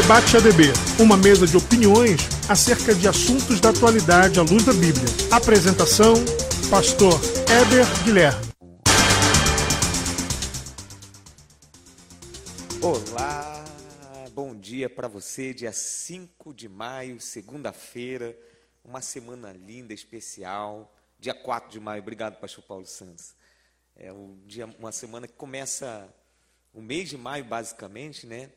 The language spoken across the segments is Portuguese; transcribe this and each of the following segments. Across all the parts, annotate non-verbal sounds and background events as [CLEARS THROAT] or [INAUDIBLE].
Debate ADB, uma mesa de opiniões acerca de assuntos da atualidade à luz da Bíblia. Apresentação: Pastor Heber Guilherme. Olá, bom dia para você, dia 5 de maio, segunda-feira, uma semana linda, especial. Dia 4 de maio, obrigado, Pastor Paulo Santos. É um dia, uma semana que começa o mês de maio, basicamente, né?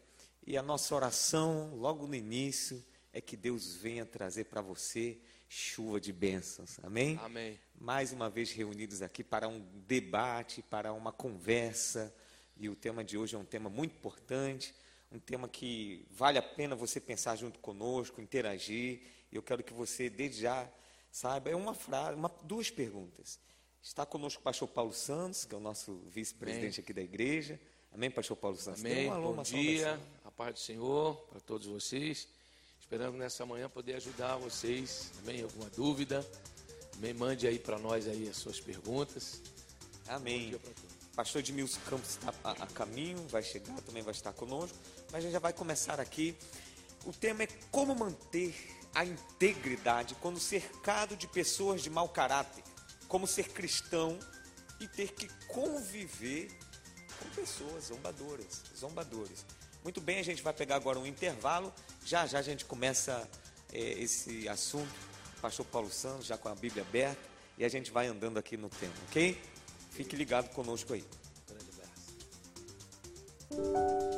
E a nossa oração, logo no início, é que Deus venha trazer para você chuva de bênçãos. Amém? Amém. Mais uma vez reunidos aqui para um debate, para uma conversa. E o tema de hoje é um tema muito importante, um tema que vale a pena você pensar junto conosco, interagir. E eu quero que você, desde já, saiba. É uma frase, uma, duas perguntas. Está conosco o pastor Paulo Santos, que é o nosso vice-presidente aqui da igreja. Amém, pastor Paulo Santos? Amém. Um alô, Bom dia, a paz do Senhor para todos vocês. Esperando nessa manhã poder ajudar vocês. Amém? Alguma dúvida? Amém? Mande aí para nós aí as suas perguntas. Amém. Pastor Edmilson Campos está a, a caminho, vai chegar, também vai estar conosco. Mas a gente já vai começar aqui. O tema é como manter a integridade quando cercado de pessoas de mau caráter como ser cristão e ter que conviver com pessoas zombadoras, zombadores. Muito bem, a gente vai pegar agora um intervalo. Já já a gente começa é, esse assunto. Pastor Paulo Santos, já com a Bíblia aberta, e a gente vai andando aqui no tema, ok? Fique ligado conosco aí. Grande abraço.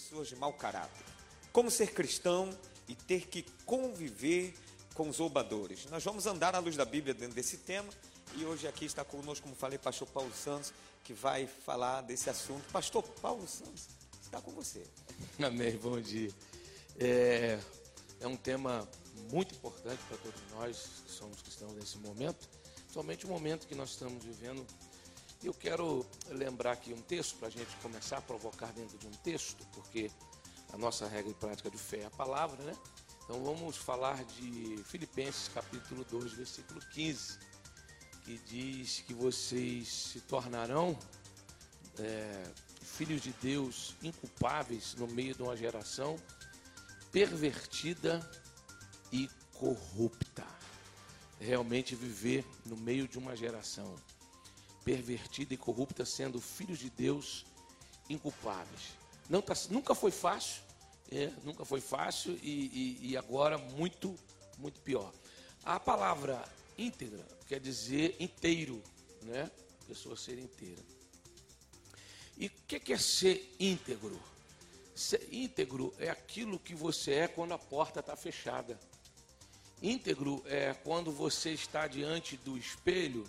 Pessoas de mau caráter. Como ser cristão e ter que conviver com os zombadores. Nós vamos andar à luz da Bíblia dentro desse tema e hoje aqui está conosco, como falei, pastor Paulo Santos, que vai falar desse assunto. Pastor Paulo Santos, está com você. [LAUGHS] Amém, bom dia. É, é um tema muito importante para todos nós que somos cristãos nesse momento, somente o momento que nós estamos vivendo eu quero lembrar aqui um texto para a gente começar a provocar dentro de um texto, porque a nossa regra e prática de fé é a palavra, né? Então vamos falar de Filipenses capítulo 2, versículo 15, que diz que vocês se tornarão é, filhos de Deus inculpáveis no meio de uma geração pervertida e corrupta. Realmente viver no meio de uma geração pervertida e corrupta, sendo filhos de Deus inculpáveis. Não tá, nunca foi fácil, é, nunca foi fácil e, e, e, agora muito, muito pior. A palavra íntegra quer dizer inteiro, né? Pessoa ser inteira. E o que é ser íntegro? Ser íntegro é aquilo que você é quando a porta está fechada. Íntegro é quando você está diante do espelho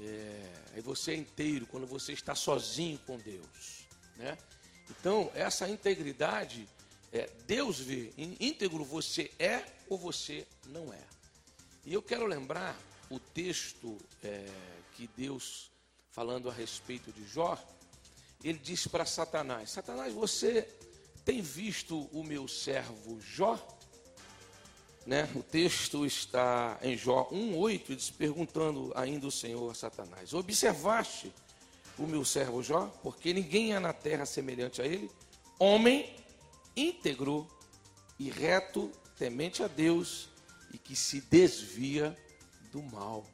é, aí você é inteiro quando você está sozinho com Deus. Né? Então, essa integridade, é, Deus vê, íntegro você é ou você não é. E eu quero lembrar o texto é, que Deus, falando a respeito de Jó, ele disse para Satanás: Satanás, você tem visto o meu servo Jó? Né? O texto está em Jó 1,8, diz, perguntando ainda o Senhor a Satanás: Observaste o meu servo Jó? Porque ninguém há na terra semelhante a ele, homem íntegro e reto, temente a Deus e que se desvia do mal.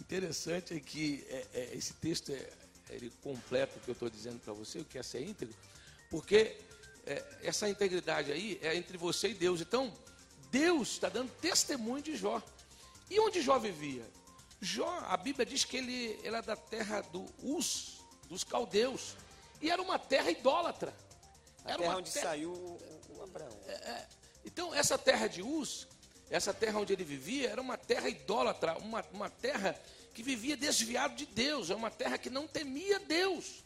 Interessante é que é, é, esse texto é, ele completa o que eu estou dizendo para você, o que é ser íntegro, porque é, essa integridade aí é entre você e Deus. Então, Deus está dando testemunho de Jó. E onde Jó vivia? Jó, a Bíblia diz que ele, ele era da terra do Us, dos caldeus. E era uma terra idólatra. A era terra onde terra... saiu o Abraão. É, é, então, essa terra de Uz, essa terra onde ele vivia, era uma terra idólatra, uma, uma terra que vivia desviado de Deus, é uma terra que não temia Deus.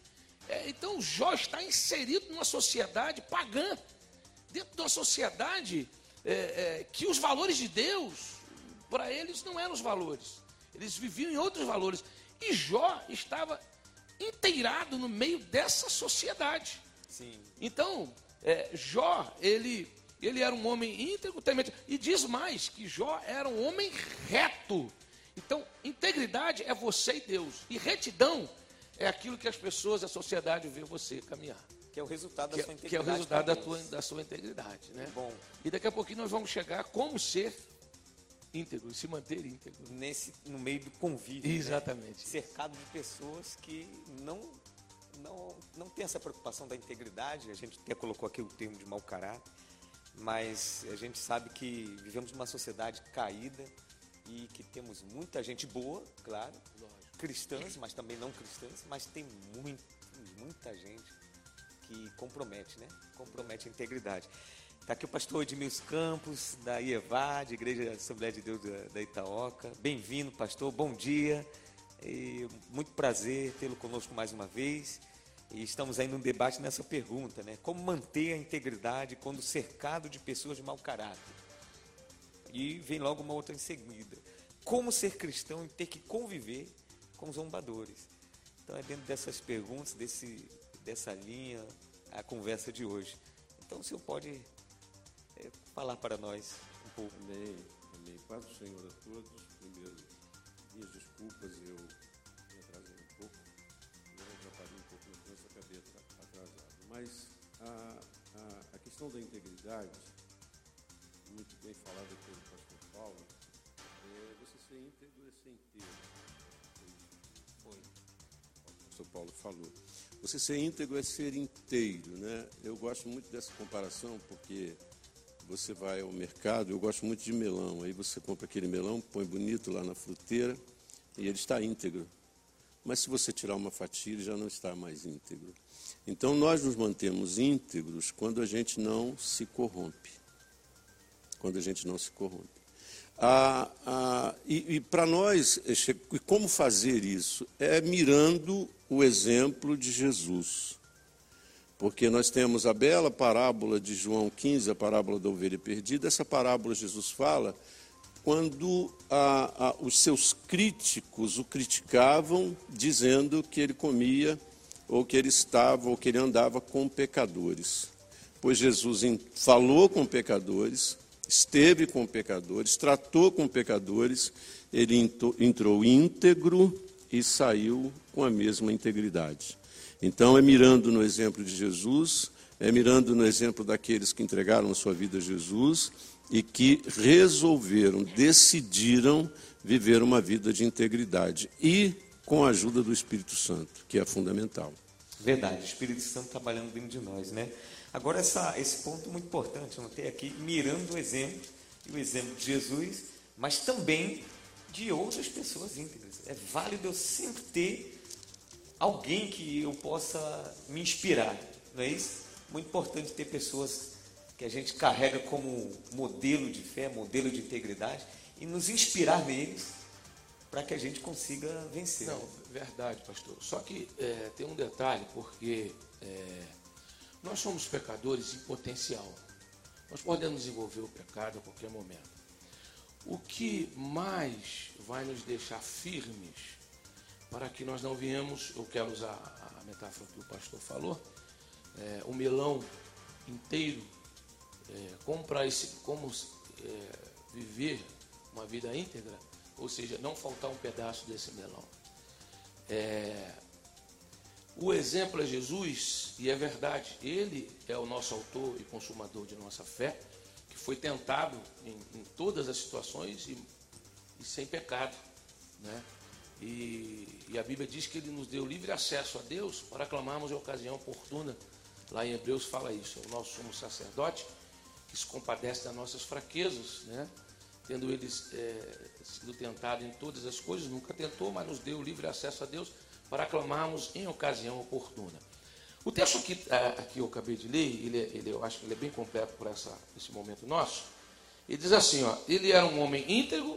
É, então, Jó está inserido numa sociedade pagã, dentro de uma sociedade é, é, que os valores de Deus, para eles, não eram os valores. Eles viviam em outros valores. E Jó estava inteirado no meio dessa sociedade. Sim. Então, é, Jó, ele, ele era um homem íntegro, temente, e diz mais, que Jó era um homem reto. Então, integridade é você e Deus. E retidão é aquilo que as pessoas, a sociedade vê você caminhar. Que é o resultado da que, sua integridade. Que é o resultado da, tua, da sua integridade. Né? Bom. E daqui a pouquinho nós vamos chegar a como ser íntegro, se manter íntegro. Nesse, no meio do convívio. Né? Exatamente. Né? Cercado de pessoas que não, não, não tem essa preocupação da integridade. A gente até colocou aqui o termo de mau caráter. Mas a gente sabe que vivemos numa sociedade caída e que temos muita gente boa, claro, Lógico. cristãs, mas também não cristãs, mas tem muito, muita gente que compromete, né? Compromete a integridade. Está aqui o pastor Edmilson Campos, da IEVAD, Igreja Assembleia de Deus da, Itaoca. Bem-vindo, pastor, bom dia. E muito prazer tê-lo conosco mais uma vez. E estamos aí num debate nessa pergunta, né? Como manter a integridade quando cercado de pessoas de mau caráter? E vem logo uma outra em seguida. Como ser cristão e ter que conviver com zombadores? Então é dentro dessas perguntas, desse, dessa linha, a conversa de hoje. Então o senhor pode é, falar para nós um pouco. Amém, amém. Paz do Senhor a todos. Primeiro, minhas desculpas, eu me atrasei um pouco. Eu atrapalhei um pouco no trânsito, acabei atrasado. Mas a, a, a questão da integridade muito bem falado pelo pastor Paulo, é, você ser íntegro é ser inteiro. Foi. O pastor Paulo falou. Você ser íntegro é ser inteiro, né? Eu gosto muito dessa comparação porque você vai ao mercado, eu gosto muito de melão, aí você compra aquele melão, põe bonito lá na fruteira e ele está íntegro. Mas se você tirar uma fatia, ele já não está mais íntegro. Então nós nos mantemos íntegros quando a gente não se corrompe quando a gente não se corrompe. Ah, ah, e, e para nós, como fazer isso? É mirando o exemplo de Jesus. Porque nós temos a bela parábola de João 15, a parábola da ovelha perdida. Essa parábola Jesus fala quando os seus críticos o criticavam, dizendo que ele comia, ou que ele estava, ou que ele andava com pecadores. Pois Jesus falou com pecadores, esteve com pecadores, tratou com pecadores, ele entrou íntegro e saiu com a mesma integridade. Então, é mirando no exemplo de Jesus, é mirando no exemplo daqueles que entregaram sua vida a Jesus e que resolveram, decidiram viver uma vida de integridade e com a ajuda do Espírito Santo, que é fundamental. Verdade, o Espírito Santo trabalhando dentro de nós, né? Agora, essa, esse ponto muito importante, eu notei aqui, mirando o exemplo, o exemplo de Jesus, mas também de outras pessoas íntegras. É válido eu sempre ter alguém que eu possa me inspirar, não é isso? Muito importante ter pessoas que a gente carrega como modelo de fé, modelo de integridade, e nos inspirar neles para que a gente consiga vencer. Não, verdade, pastor. Só que é, tem um detalhe, porque é, nós somos pecadores em potencial. Nós podemos desenvolver o pecado a qualquer momento. O que mais vai nos deixar firmes para que nós não viemos, eu quero usar a metáfora que o pastor falou, é, o melão inteiro, é, como, esse, como é, viver uma vida íntegra, ou seja, não faltar um pedaço desse melão. É, o exemplo é Jesus, e é verdade, ele é o nosso autor e consumador de nossa fé, que foi tentado em, em todas as situações e, e, sem pecado. Né? E, e, a Bíblia diz que ele nos deu livre acesso a Deus para clamarmos em ocasião oportuna. Lá em Hebreus fala isso. É o nosso sumo sacerdote que se compadece das nossas fraquezas, né? tendo ele é, sido tentado em todas as coisas, nunca tentou, mas nos deu livre acesso a Deus para clamarmos em ocasião oportuna. O texto que aqui eu acabei de ler, ele, ele, eu acho que ele é bem completo por essa, esse momento nosso. Ele diz assim: ó, ele era um homem íntegro,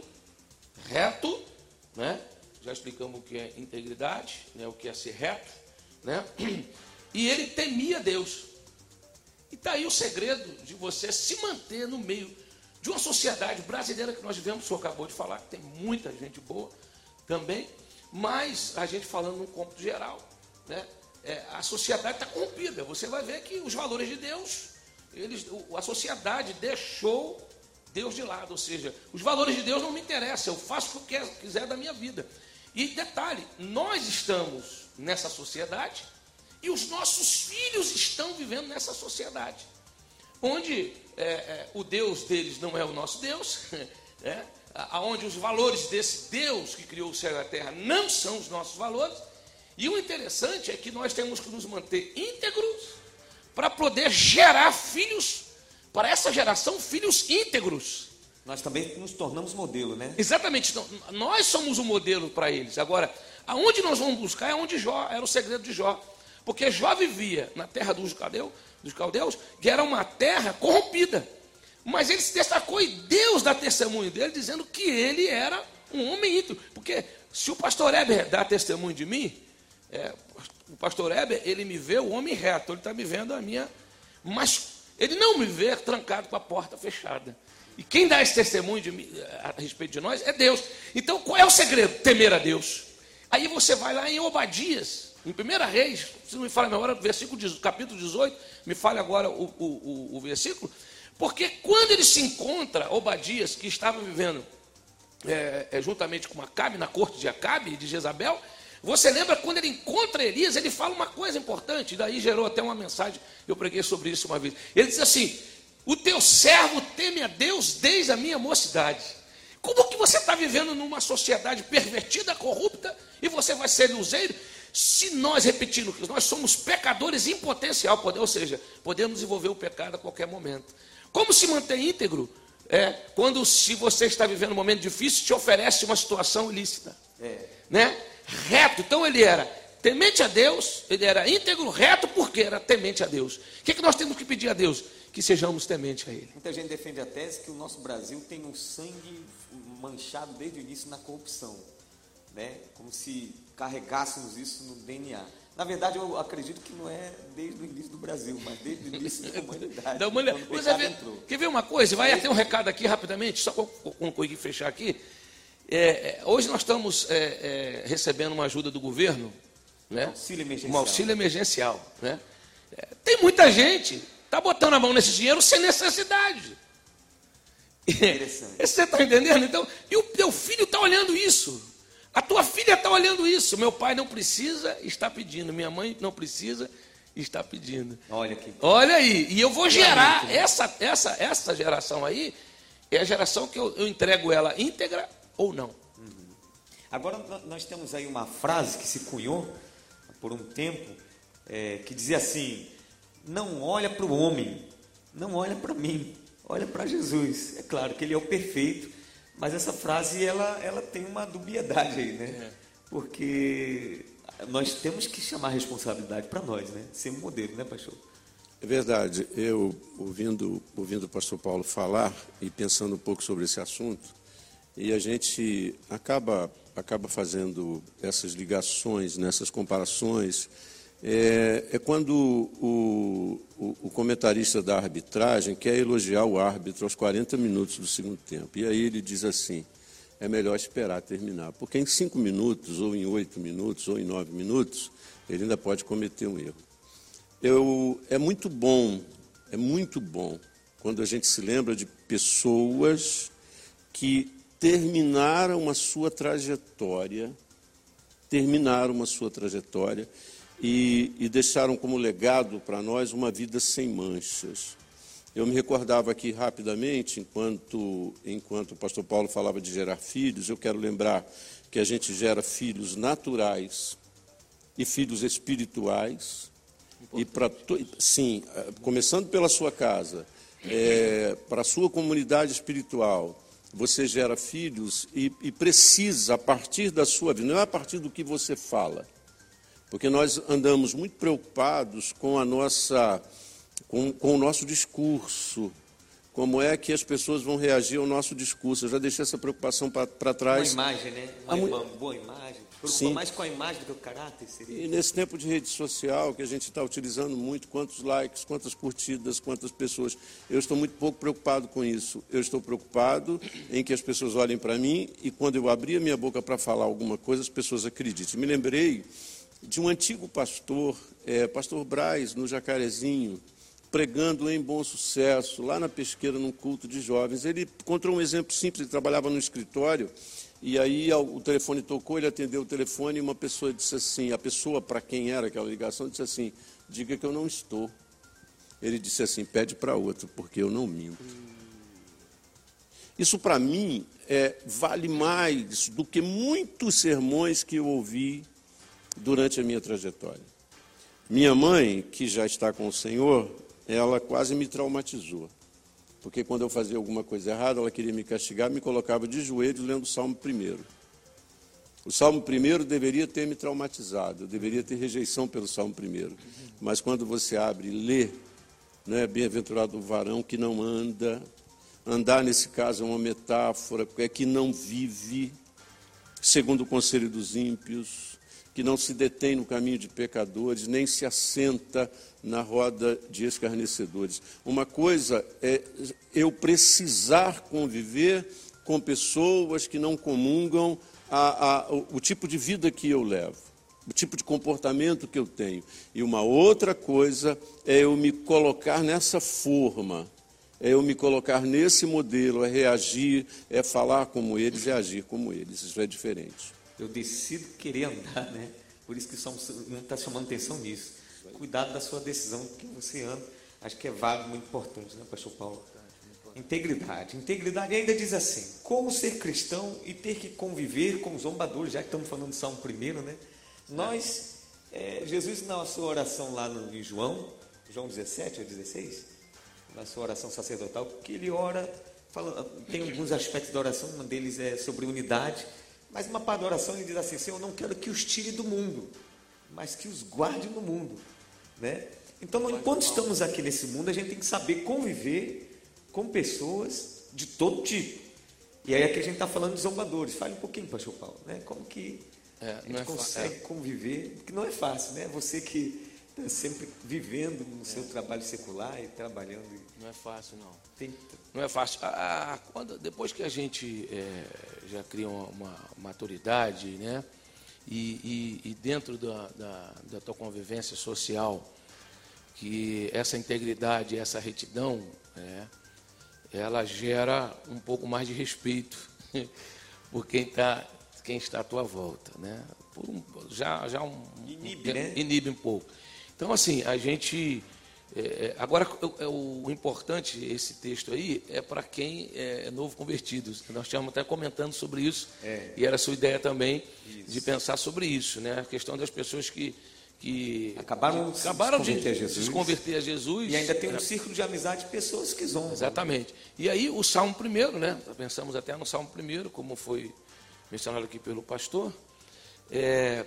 reto, né? já explicamos o que é integridade, né? o que é ser reto, né? [CLEARS THROAT] e ele temia Deus. E está aí o segredo de você se manter no meio de uma sociedade brasileira que nós vivemos, o senhor acabou de falar, que tem muita gente boa também, mas a gente falando num cômputo geral, né? É, a sociedade está corrompida. Você vai ver que os valores de Deus, eles, a sociedade deixou Deus de lado, ou seja, os valores de Deus não me interessam, eu faço o que quiser da minha vida. E detalhe, nós estamos nessa sociedade e os nossos filhos estão vivendo nessa sociedade, onde é, é, o Deus deles não é o nosso Deus, [LAUGHS] é, aonde os valores desse Deus que criou o céu e a terra não são os nossos valores. E o interessante é que nós temos que nos manter íntegros para poder gerar filhos, para essa geração, filhos íntegros. Nós também nos tornamos modelo, né? Exatamente. Então, nós somos o modelo para eles. Agora, aonde nós vamos buscar é onde Jó, era o segredo de Jó. Porque Jó vivia na terra dos caldeus, dos caldeus, que era uma terra corrompida. Mas ele se destacou e Deus dá testemunho dele, dizendo que ele era um homem íntegro. Porque se o pastor Heber dá testemunho de mim, é, o pastor Heber, ele me vê o homem reto, ele está me vendo a minha. Mas ele não me vê trancado com a porta fechada. E quem dá esse testemunho de, a respeito de nós é Deus. Então qual é o segredo? Temer a Deus. Aí você vai lá em Obadias, em 1 Reis, se não me fala agora, versículo, capítulo 18, me fale agora o, o, o, o versículo, porque quando ele se encontra, Obadias, que estava vivendo é, é, juntamente com Acabe, na corte de Acabe e de Jezabel, você lembra quando ele encontra Elias, ele fala uma coisa importante, daí gerou até uma mensagem, eu preguei sobre isso uma vez. Ele diz assim: O teu servo teme a Deus desde a minha mocidade. Como que você está vivendo numa sociedade pervertida, corrupta, e você vai ser luzeiro? Se nós, repetindo, que nós somos pecadores em potencial, ou seja, podemos desenvolver o pecado a qualquer momento. Como se manter íntegro? É, quando se você está vivendo um momento difícil, te oferece uma situação ilícita. É. Né? Reto. Então ele era temente a Deus, ele era íntegro, reto, porque era temente a Deus. O que, é que nós temos que pedir a Deus? Que sejamos tementes a Ele. Muita gente defende a tese que o nosso Brasil tem um sangue manchado desde o início na corrupção. Né? Como se carregássemos isso no DNA. Na verdade, eu acredito que não é desde o início do Brasil, mas desde o início da [LAUGHS] humanidade. da humanidade. Você vê, quer ver uma coisa? Vai até um recado aqui rapidamente, só concluir e fechar aqui. É, é, hoje nós estamos é, é, recebendo uma ajuda do governo, né? auxílio emergencial. Um auxílio emergencial. Né? É, tem muita gente está botando a mão nesse dinheiro sem necessidade. Interessante. [LAUGHS] Você está entendendo? Então, e o teu filho está olhando isso. A tua filha está olhando isso. Meu pai não precisa, está pedindo. Minha mãe não precisa, está pedindo. Olha aqui. Olha aí. E eu vou gerar essa, essa, essa geração aí. É a geração que eu, eu entrego ela íntegra ou não. Uhum. Agora nós temos aí uma frase que se cunhou por um tempo é, que dizia assim: não olha para o homem, não olha para mim, olha para Jesus. É claro que ele é o perfeito mas essa frase ela, ela tem uma dubiedade aí, né? É. Porque nós temos que chamar a responsabilidade para nós, né? Ser um modelo, né, pastor? É verdade. Eu, ouvindo, ouvindo o pastor Paulo falar e pensando um pouco sobre esse assunto, e a gente acaba, acaba fazendo essas ligações, nessas comparações, é, é quando o, o, o, comentarista da arbitragem quer elogiar o árbitro aos 40 minutos do segundo tempo. E aí ele diz assim: é melhor esperar terminar, porque em cinco minutos, ou em oito minutos, ou em nove minutos, ele ainda pode cometer um erro. Eu, é muito bom, é muito bom quando a gente se lembra de pessoas que terminaram a sua trajetória, terminaram a sua trajetória e, e deixaram como legado para nós uma vida sem manchas. Eu me recordava aqui rapidamente, enquanto, enquanto o pastor Paulo falava de gerar filhos, eu quero lembrar que a gente gera filhos naturais e filhos espirituais. E para sim, eh, começando pela sua casa, é, para a sua comunidade espiritual, você gera filhos e, e precisa, a partir da sua vida, não é a partir do que você fala, porque nós andamos muito preocupados com a nossa, com, com o nosso discurso, como é que as pessoas vão reagir ao nosso discurso. Eu já deixei essa preocupação para trás. Uma imagem, né? Uma, uma boa imagem. Preocupa mais com a imagem do que o caráter. Seria. E nesse tempo de rede social que a gente está utilizando muito, quantos likes, quantas curtidas, quantas pessoas. Eu estou muito pouco preocupado com isso. Eu estou preocupado em que as pessoas olhem para mim e quando eu abrir a minha boca para falar alguma coisa, as pessoas acreditem. Me lembrei de um antigo pastor, é, pastor Braz, no Jacarezinho, pregando em bom sucesso, lá na pesqueira, num culto de jovens. Ele contou um exemplo simples, ele trabalhava no escritório, e aí o telefone tocou, ele atendeu o telefone e uma pessoa disse assim, a pessoa para quem era aquela ligação disse assim, diga que eu não estou. Ele disse assim, pede para outro, porque eu não minto. Isso para mim é, vale mais do que muitos sermões que eu ouvi durante a minha trajetória. Minha mãe, que já está com o Senhor, ela quase me traumatizou. Porque quando eu fazia alguma coisa errada, ela queria me castigar, me colocava de joelhos lendo o Salmo primeiro. O Salmo primeiro deveria ter me traumatizado, eu deveria ter rejeição pelo Salmo primeiro. Mas quando você abre e lê, né, bem-aventurado o varão que não anda, andar nesse caso é uma metáfora, é que não vive segundo o conselho dos ímpios, que não se detém no caminho de pecadores, nem se assenta na roda de escarnecedores. Uma coisa é eu precisar conviver com pessoas que não comungam a, a, o, o tipo de vida que eu levo, o tipo de comportamento que eu tenho. E uma outra coisa é eu me colocar nessa forma, é eu me colocar nesse modelo, é reagir, é falar como eles, é agir como eles. Isso é diferente eu decido querer andar, né? Por isso que estamos está chamando atenção nisso. Cuidado da sua decisão, que você anda. Acho que é válido, muito importante, né, pastor Paulo? Integridade. Integridade ainda diz assim: como ser cristão e ter que conviver com os zombadores, já que estamos falando de Salmo primeiro, né? Nós, é, Jesus, na sua oração lá no, em João, João 17 ou 16, na sua oração sacerdotal, que ele ora, fala, tem alguns aspectos da oração, um deles é sobre unidade, mas uma parte da oração ele diz assim: Senhor, eu não quero que os tire do mundo, mas que os guarde no mundo. Né? Então, enquanto estamos aqui nesse mundo, a gente tem que saber conviver com pessoas de todo tipo. E aí aqui a gente está falando de zombadores. Fale um pouquinho, pastor Paulo, né? Como que é, a gente é consegue é. conviver, porque não é fácil, né? Você que está sempre vivendo no seu trabalho secular e trabalhando. Não é fácil, não. Tem... Não é fácil. Ah, quando, depois que a gente é, já cria uma, uma maturidade, né? E, e, e dentro da, da, da, tua convivência social, que essa integridade, essa retidão, né, ela gera um pouco mais de respeito [LAUGHS] por quem, tá, quem está à tua volta, né? Um, já, já um, inibe, né? inibe um pouco. Então, assim, a gente é, é, agora, o, é, o, importante, esse texto aí, é para quem é novo convertido. Nós estávamos até comentando sobre isso, é. e era a sua ideia também isso. de pensar sobre isso, né? A questão das pessoas que, que acabaram, de, acabaram de, de se converter a Jesus. E ainda tem um círculo de amizade de pessoas que zombam. Exatamente. E aí o Salmo primeiro, né? Pensamos até no Salmo primeiro, como foi mencionado aqui pelo pastor. É,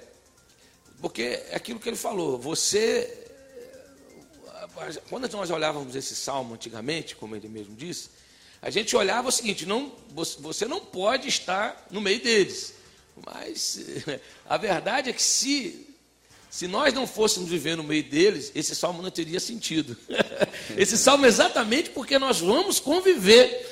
porque é aquilo que ele falou, você quando nós olhávamos esse salmo antigamente, como ele mesmo disse, a gente olhava o seguinte: não, você não pode estar no meio deles. Mas [LAUGHS] a verdade é que se, se nós não fôssemos viver no meio deles, esse salmo não teria sentido. [LAUGHS] Esse salmo é exatamente porque nós vamos conviver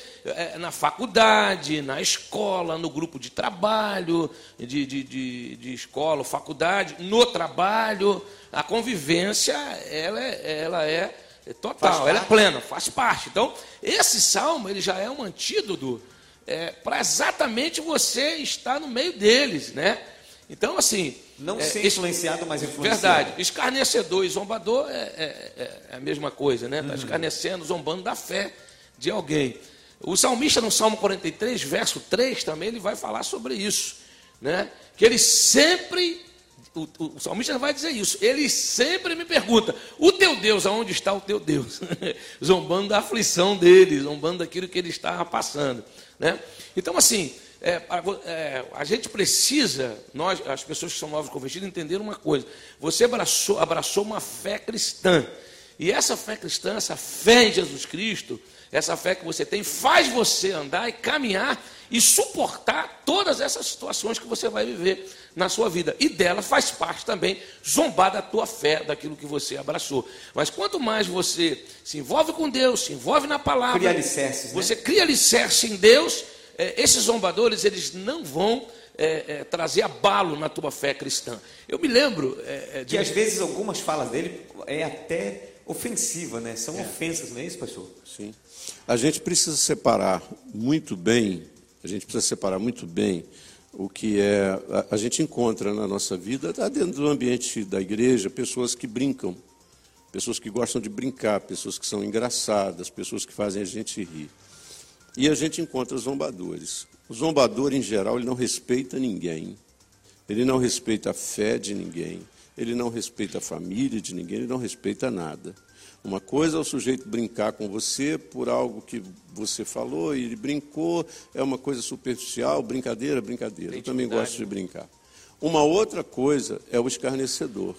na faculdade, na escola, no grupo de trabalho, de, de, de, de escola, faculdade, no trabalho. A convivência, ela é, ela é total, ela é plena, faz parte. Então, esse salmo, ele já é um antídoto é, para exatamente você estar no meio deles, né? Então, assim. Não é, ser influenciado, mas influenciado. Verdade. Escarnecedor e zombador é, é, é a mesma coisa, né? Está uhum. escarnecendo, zombando da fé de alguém. O salmista, no Salmo 43, verso 3, também ele vai falar sobre isso. Né? Que ele sempre o, o, salmista vai dizer isso. Ele sempre me pergunta: o teu Deus, aonde está o teu Deus? [LAUGHS] zombando da aflição dele, zombando daquilo que ele estava passando. Né? Então, assim, é, é, a gente precisa, nós, as pessoas que são novos convertidos, entender uma coisa: você abraçou, abraçou uma fé cristã. E essa fé cristã, essa fé em Jesus Cristo, essa fé que você tem, faz você andar e caminhar e suportar todas essas situações que você vai viver na sua vida. E dela faz parte também zombar da tua fé, daquilo que você abraçou. Mas quanto mais você se envolve com Deus, se envolve na palavra, cria alicerces, você né? cria alicerce em Deus, é, esses zombadores, eles não vão é, é, trazer abalo na tua fé cristã. Eu me lembro. É, é de... Que às vezes algumas falas dele é até ofensiva, né? São é. ofensas, não é isso, pastor? Sim. A gente precisa separar muito bem, a gente precisa separar muito bem o que é. A, a gente encontra na nossa vida, tá dentro do ambiente da igreja, pessoas que brincam, pessoas que gostam de brincar, pessoas que são engraçadas, pessoas que fazem a gente rir. E a gente encontra zombadores. O zombador, em geral, ele não respeita ninguém, ele não respeita a fé de ninguém, ele não respeita a família de ninguém, ele não respeita nada. Uma coisa é o sujeito brincar com você por algo que você falou e ele brincou, é uma coisa superficial, brincadeira, brincadeira. Eu também gosto de brincar. Uma outra coisa é o escarnecedor.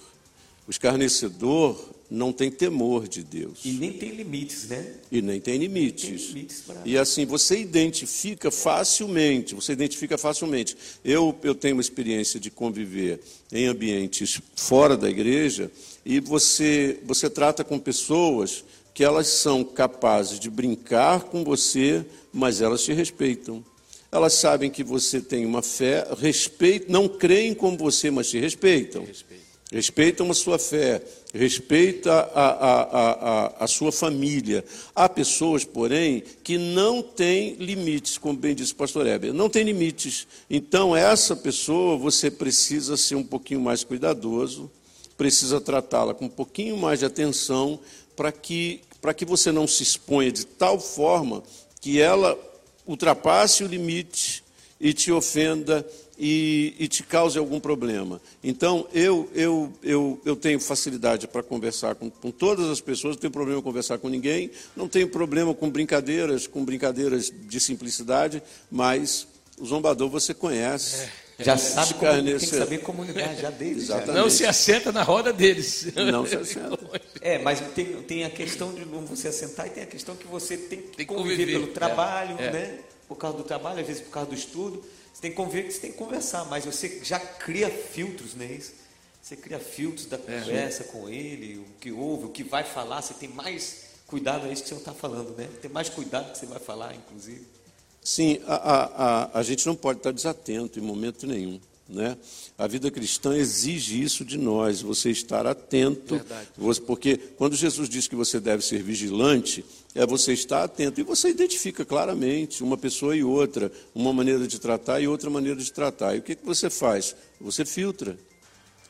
O escarnecedor não tem temor de Deus. E nem tem limites, né? E nem tem limites. Tem limites pra... E assim, você identifica facilmente, você identifica facilmente. Eu, eu tenho uma experiência de conviver em ambientes fora da igreja e você, você trata com pessoas que elas são capazes de brincar com você, mas elas te respeitam. Elas sabem que você tem uma fé, respeitam, não creem como você, mas te respeitam. Respeitam a sua fé, respeita a, a, a, a, sua família. Há pessoas, porém, que não têm limites, como bem disse o pastor Heber, não tem limites. Então, essa pessoa, você precisa ser um pouquinho mais cuidadoso, precisa tratá-la com um pouquinho mais de atenção, para que, para que você não se exponha de tal forma que ela ultrapasse o limite e te ofenda e, e, te cause algum problema. Então, eu, eu, eu, eu tenho facilidade para conversar com, com, todas as pessoas, não tenho problema conversar com ninguém, não tenho problema com brincadeiras, com brincadeiras de simplicidade, mas o zombador você conhece. É. Já sabe como, tem que saber comunicar já deles. [LAUGHS] Já. Não se assenta na roda deles. Não se [LAUGHS] assenta. É, mas tem, tem a questão de não você assentar e tem a questão que você tem que tem conviver, conviver, pelo trabalho, é, é. né? Por causa do trabalho, às vezes por causa do estudo. Você tem que conviver, você tem que conversar, mas você já cria filtros, não é isso? Você cria filtros da é. conversa é. com ele, o que ouve, o que vai falar, você tem mais cuidado, é isso que você não está falando, né? Tem mais cuidado que você vai falar, inclusive. Sim, a, a, a, a gente não pode estar desatento em momento nenhum. Né? A vida cristã exige isso de nós, você estar atento, você, porque quando Jesus diz que você deve ser vigilante, é você estar atento e você identifica claramente uma pessoa e outra, uma maneira de tratar e outra maneira de tratar. E o que, que você faz? Você filtra.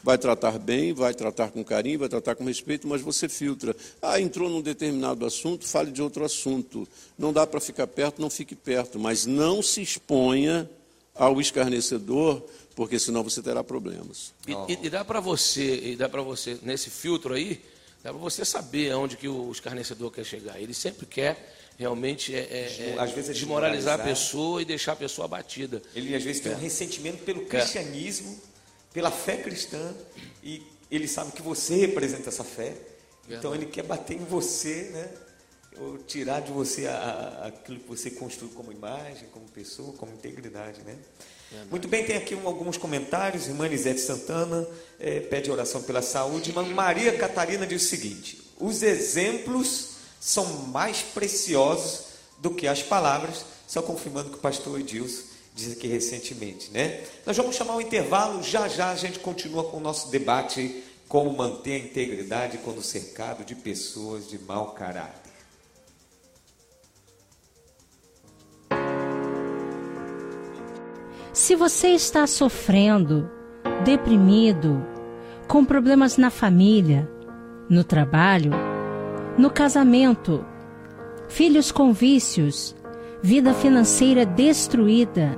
Vai tratar bem, vai tratar com carinho, vai tratar com respeito, mas você filtra. Ah, entrou num determinado assunto, fale de outro assunto. Não dá para ficar perto, não fique perto, mas não se exponha ao escarnecedor, porque senão você terá problemas. E, e, e dá para você, e dá para você nesse filtro aí, dá para você saber aonde que o escarnecedor quer chegar. Ele sempre quer realmente é, é, às vezes é desmoralizar a pessoa e deixar a pessoa abatida. Ele às vezes tem um é. ressentimento pelo é. cristianismo pela fé cristã e ele sabe que você representa essa fé. Então ele quer bater em você, né? Ou tirar de você a, a, aquilo que você construiu como imagem, como pessoa, como integridade, né? Verdade. Muito bem, tem aqui um, alguns comentários. Irmã Lisete Santana é, pede oração pela saúde. Irmã Maria Catarina diz o seguinte: os exemplos são mais preciosos do que as palavras, só confirmando que o pastor Edilson diz aqui recentemente, né? Nós vamos chamar um intervalo, já já a gente continua com o nosso debate como manter a integridade quando cercado de pessoas de mau caráter. Se você está sofrendo deprimido, com problemas na família, no trabalho, no casamento, filhos com vícios, vida financeira destruída,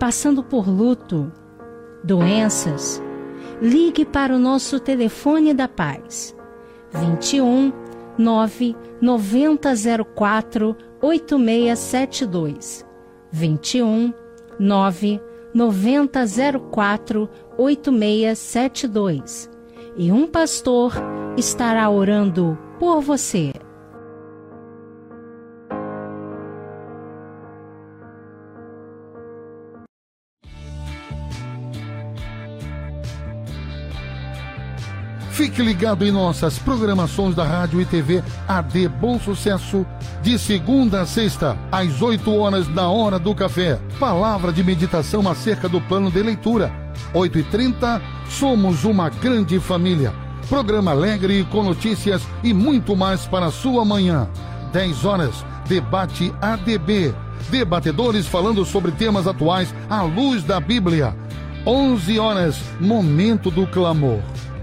passando por luto, doenças, ligue para o nosso telefone da paz. 21 9 9004 8672 21 9 9004 8672 e um pastor estará orando por você. Fique ligado em nossas programações da Rádio e TV AD Bom Sucesso, de segunda a sexta, às 8 horas na hora do café. Palavra de meditação acerca do plano de leitura. 8 e 30 somos uma grande família. Programa alegre com notícias e muito mais para a sua manhã. 10 horas, debate ADB. Debatedores falando sobre temas atuais à luz da Bíblia. 11 horas, momento do clamor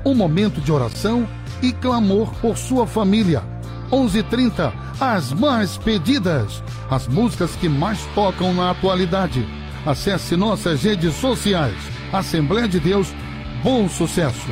um momento de oração e clamor por sua família. 11:30 as mais pedidas, as músicas que mais tocam na atualidade. Acesse nossas redes sociais. Assembleia de Deus, bom sucesso.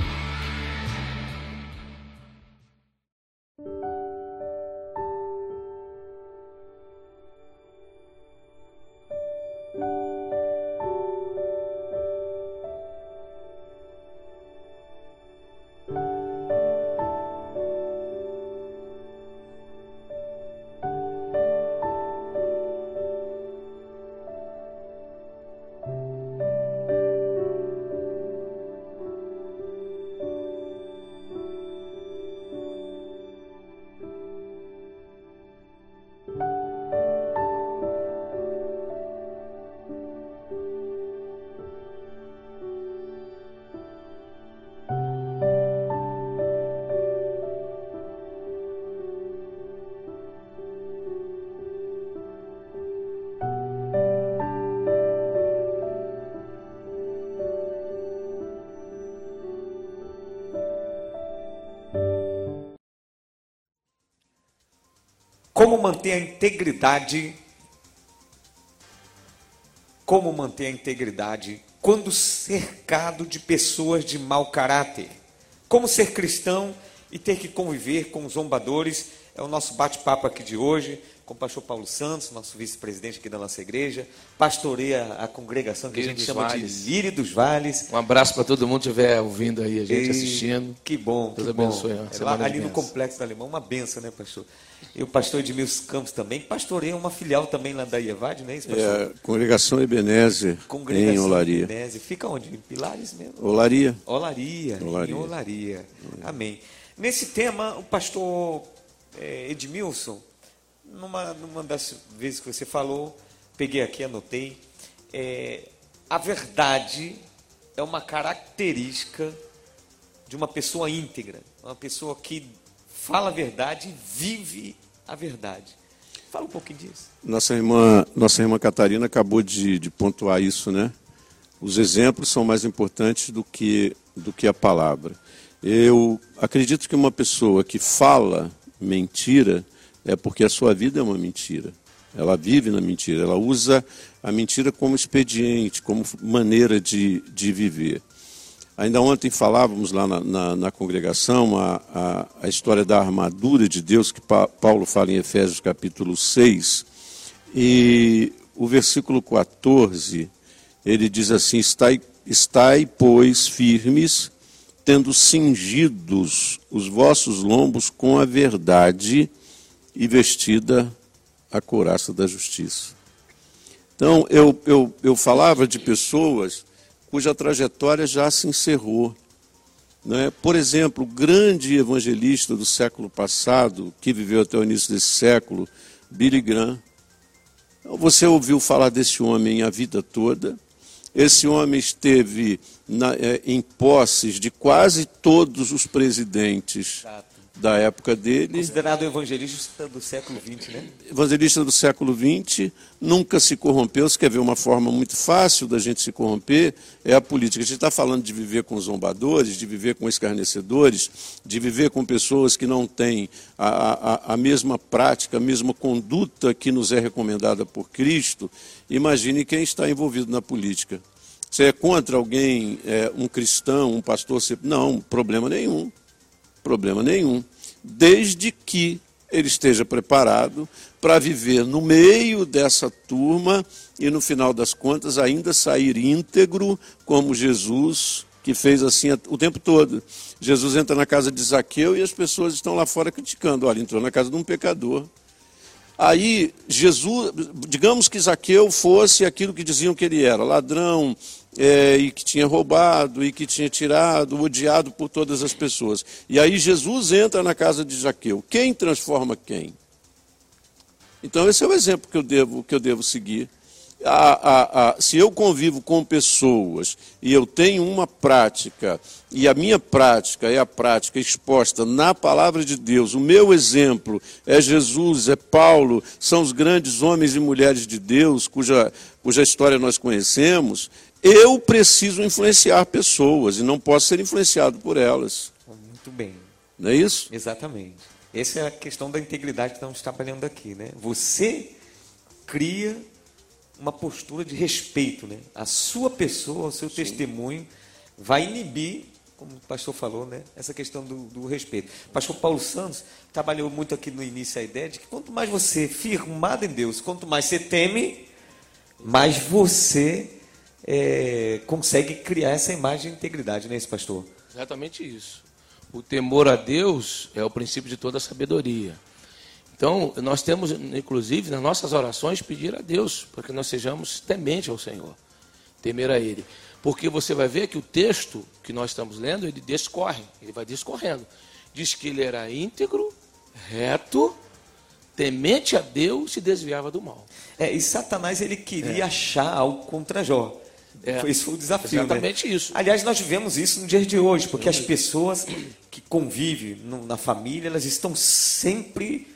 Como manter a integridade? Como manter a integridade quando cercado de pessoas de mau caráter? Como ser cristão e ter que conviver com zombadores? É o nosso bate-papo aqui de hoje com o pastor Paulo Santos, nosso vice-presidente aqui da nossa igreja, pastoreia a congregação que Lírio a gente chama Vales. de Lírio dos Vales. Um abraço para todo mundo que estiver ouvindo aí, a gente e... assistindo. Que bom, Deus que abençoe. Bom. É lá, ali no Complexo da Alemão, uma benção, né, pastor? E o pastor Edmilson Campos também, pastoreia uma filial também lá da IEVAD, não é isso, pastor? É, Congregação Ebenezer, congregação em Olaria. Ebenezer. Fica onde? Em Pilares mesmo? Olaria. Olaria, Olaria. em Olaria. Amém. Nesse tema, o pastor é, Edmilson numa, numa das vezes que você falou, peguei aqui, anotei, é, a verdade é uma característica de uma pessoa íntegra, uma pessoa que fala a verdade e vive a verdade. Fala um pouquinho disso. Nossa irmã, nossa irmã Catarina acabou de, de pontuar isso, né? Os exemplos são mais importantes do que, do que a palavra. Eu acredito que uma pessoa que fala mentira, é porque a sua vida é uma mentira. Ela vive na mentira, ela usa a mentira como expediente, como maneira de, de viver. Ainda ontem falávamos lá na, na, na congregação a, a, a, história da armadura de Deus, que pa, Paulo fala em Efésios capítulo 6, e o versículo 14, ele diz assim: Estai, estai pois, firmes, tendo cingidos os vossos lombos com a verdade e vestida a couraça da justiça. Então, eu, eu, eu falava de pessoas cuja trajetória já se encerrou. Né? Por exemplo, o grande evangelista do século passado, que viveu até o início desse século, Billy Graham. Então, você ouviu falar desse homem a vida toda. Esse homem esteve na, é, em posses de quase todos os presidentes da época dele. Considerado evangelista do século XX, né? Evangelista do século XX, nunca se corrompeu. Se quer ver uma forma muito fácil da gente se corromper, é a política. A gente está falando de viver com zombadores, de viver com escarnecedores, de viver com pessoas que não têm a, a, a mesma prática, a mesma conduta que nos é recomendada por Cristo. Imagine quem está envolvido na política. Você é contra alguém, é, um cristão, um pastor? Você... Não, problema nenhum problema nenhum, desde que ele esteja preparado para viver no meio dessa turma e, no final das contas, ainda sair íntegro, como Jesus, que fez assim o tempo todo. Jesus entra na casa de Zaqueu e as pessoas estão lá fora criticando. Olha, entrou na casa de um pecador. Aí, Jesus, digamos que Zaqueu fosse aquilo que diziam que ele era: ladrão, é, e que tinha roubado, e que tinha tirado, odiado por todas as pessoas. E aí Jesus entra na casa de Zaqueu. Quem transforma quem? Então esse é o exemplo que eu devo, que eu devo seguir. A, a, a, se eu convivo com pessoas e eu tenho uma prática, e a minha prática é a prática exposta na palavra de Deus, o meu exemplo é Jesus, é Paulo, são os grandes homens e mulheres de Deus, cuja, cuja história nós conhecemos, eu preciso influenciar pessoas e não posso ser influenciado por elas. Muito bem. Não é isso? Exatamente. Essa é a questão da integridade que estamos trabalhando aqui, né? Você cria uma postura de respeito, né? A sua pessoa, o seu Sim. testemunho vai inibir, como o pastor falou, né? Essa questão do, do, respeito. O pastor Paulo Santos trabalhou muito aqui no início a ideia de que quanto mais você firmado em Deus, quanto mais você teme, mais você é, consegue criar essa imagem de integridade, não é isso, pastor? Exatamente isso. O temor a Deus é o princípio de toda a sabedoria. Então, nós temos, inclusive, nas nossas orações, pedir a Deus para que nós sejamos tementes ao Senhor, temer a Ele. Porque você vai ver que o texto que nós estamos lendo, ele descorre, ele vai discorrendo. Diz que ele era íntegro, reto, temente a Deus e desviava do mal. É, e Satanás ele queria é. achar algo contra Jó. É, foi, isso foi o desafio. Né? Exatamente né? isso. Aliás, nós vivemos isso no dia de hoje, porque as pessoas que convivem no, na família, elas estão sempre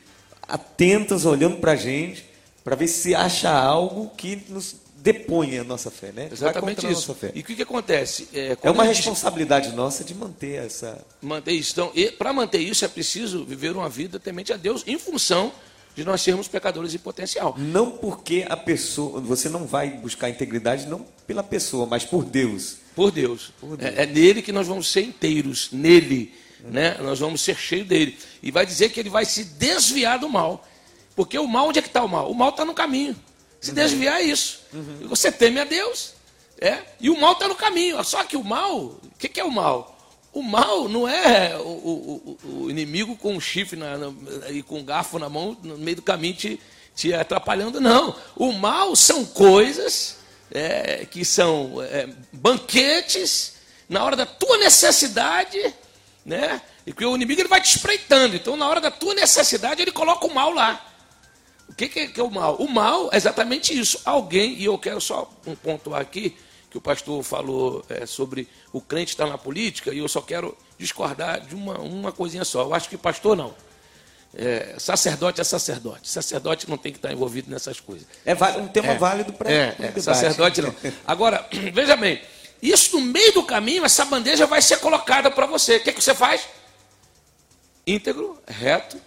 atentas, olhando para a gente, para ver se acha algo que nos depõe a nossa fé, né? Exatamente isso. E o que, que acontece? É, é uma responsabilidade nossa de manter essa. Manter isso. Então, para manter isso é preciso viver uma vida temente a Deus em função de nós sermos pecadores em potencial. Não porque a pessoa, você não vai buscar integridade não pela pessoa, mas por Deus. Por Deus. Por Deus. É, é, nele que nós vamos ser inteiros, nele, né? Nós vamos ser cheios dele. E vai dizer que ele vai se desviar do mal. Porque o mal, onde é que está o mal? O mal está no caminho. Se uhum. desviar é isso. Uhum. Você teme a Deus. É? E o mal está no caminho. Só que o mal, o que, que é o mal? O mal não é o, o, o inimigo com um chifre na, na, e com um garfo na mão no meio do caminho te, te atrapalhando, não. O mal são coisas é, que são é, banquetes na hora da tua necessidade, né? E que o inimigo ele vai te espreitando. Então, na hora da tua necessidade, ele coloca o mal lá. O que, que, é, que é o mal? O mal é exatamente isso. Alguém, e eu quero só um pontuar aqui, que o pastor falou é, sobre o crente estar na política, e eu só quero discordar de uma, uma coisinha só. Eu acho que pastor não. É, sacerdote é sacerdote. Sacerdote não tem que estar envolvido nessas coisas. É um tema é, válido para é, é, Sacerdote não. Agora, [CLEARS THROAT] veja bem, isso no meio do caminho, essa bandeja vai ser colocada para você. O que, que você faz? Íntegro, reto,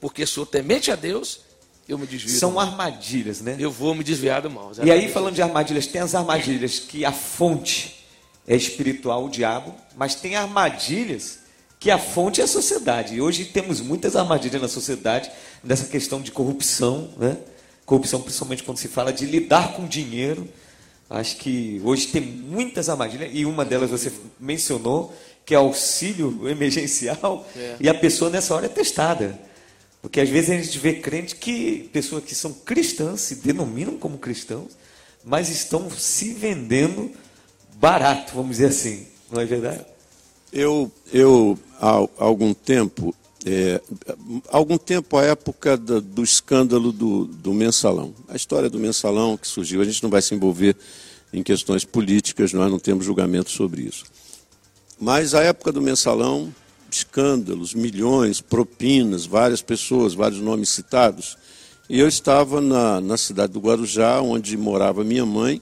porque sou temente a Deus eu me desvio. São armadilhas, né? Eu vou me desviar do mal. E aí, falando de armadilhas, tem as armadilhas que a fonte é espiritual, o diabo, mas tem armadilhas que a fonte é a sociedade. E hoje temos muitas armadilhas na sociedade dessa questão de corrupção, né? Corrupção, principalmente quando se fala de lidar com dinheiro. Acho que hoje tem muitas armadilhas, e uma delas você mencionou, que é auxílio [LAUGHS] emergencial, é. e a pessoa nessa hora é testada. Porque às vezes a gente vê crente que, pessoas que são cristãs, se denominam como cristãos, mas estão se vendendo barato, vamos dizer assim. Não é verdade? Eu, eu há algum tempo, é, algum tempo, a época do, do escândalo do, do mensalão. A história do mensalão que surgiu, a gente não vai se envolver em questões políticas, nós não temos julgamento sobre isso. Mas a época do mensalão, escândalos, milhões, propinas, várias pessoas, vários nomes citados. E eu estava na, na cidade do Guarujá, onde morava minha mãe,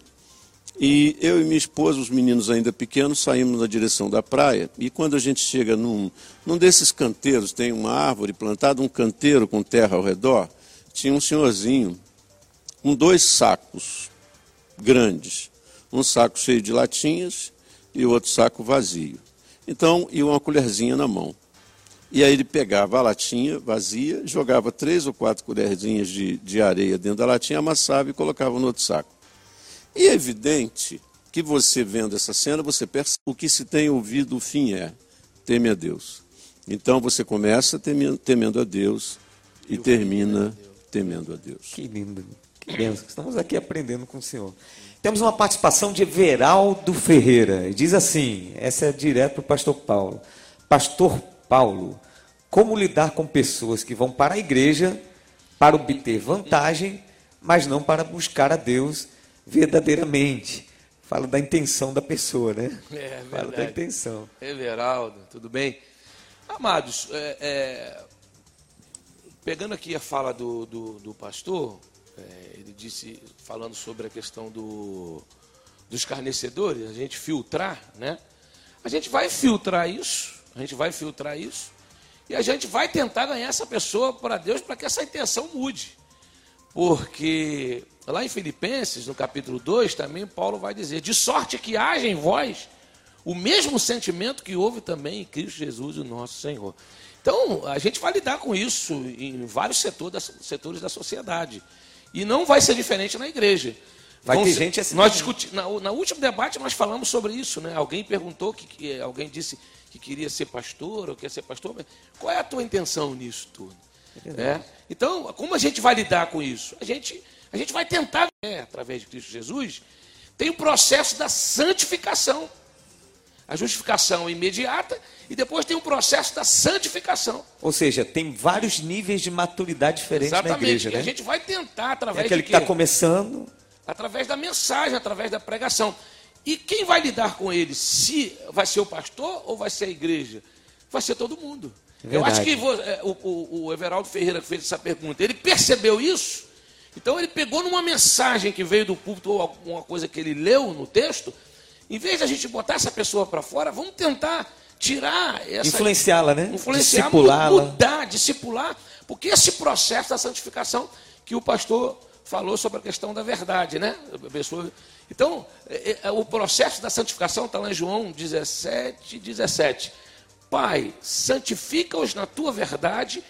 e eu e minha esposa, os meninos ainda pequenos, saímos na direção da praia. E quando a gente chega num, num desses canteiros, tem uma árvore plantada, um canteiro com terra ao redor, tinha um senhorzinho com dois sacos grandes. Um saco cheio de latinhas e outro saco vazio. Então, e uma colherzinha na mão. E aí ele pegava a latinha vazia, jogava três ou quatro colherzinhas de, de areia dentro da latinha, amassava e colocava no outro saco. E é evidente que você vendo essa cena, você percebe o que se tem ouvido, o fim é, teme a Deus. Então você começa temendo a Deus e termina temendo a Deus. Que lindo, que benção. Estamos aqui aprendendo com o Senhor. Temos uma participação de Everaldo Ferreira. Diz assim, essa é direto para o pastor Paulo. Pastor Paulo, como lidar com pessoas que vão para a igreja para obter vantagem, mas não para buscar a Deus verdadeiramente. Fala da intenção da pessoa, né? É, Fala da intenção. Everaldo, tudo bem? Amados, é, é, pegando aqui a fala do, do, do pastor, é, ele disse, falando sobre a questão do, dos escarnecedores, a gente filtrar, né? A gente vai filtrar isso, a gente vai filtrar isso, e a gente vai tentar ganhar essa pessoa para Deus para que essa intenção mude. Porque lá em Filipenses, no capítulo 2, também Paulo vai dizer: de sorte que haja em vós o mesmo sentimento que houve também em Cristo Jesus, o nosso Senhor. Então, a gente vai lidar com isso em vários setores, setores da sociedade. E não vai ser diferente na igreja. Vai Vão ter gente assim Nós discuti, na, na último debate nós falamos sobre isso, né? Alguém perguntou que, que alguém disse que queria ser pastor ou quer ser pastor. Qual é a tua intenção nisso tudo? É. Então, como a gente vai lidar com isso? A gente, a gente vai tentar, é, através de Cristo Jesus, tem o processo da santificação. A justificação imediata e depois tem o processo da santificação. Ou seja, tem vários níveis de maturidade diferentes na Exatamente. igreja, E né? a gente vai tentar É através aquele de que está começando, através da mensagem, através da pregação. E quem vai lidar com ele? Se vai ser o pastor ou vai ser a igreja? Vai ser todo mundo. É Eu acho verdade. que é, o, o- o Everaldo Ferreira que fez essa pergunta, ele percebeu isso, então ele pegou numa mensagem que veio do púlpito ou alguma coisa que ele leu no texto, em vez de a gente botar essa pessoa para fora, vamos tentar tirar essa influenciá-la, né? influenciar, mudar, discipular, porque esse processo da santificação que o pastor falou sobre a questão da verdade, né? A pessoa- Então, é- é- o processo da santificação está lá em João 17, 17. Pai, santifica-os na tua verdade,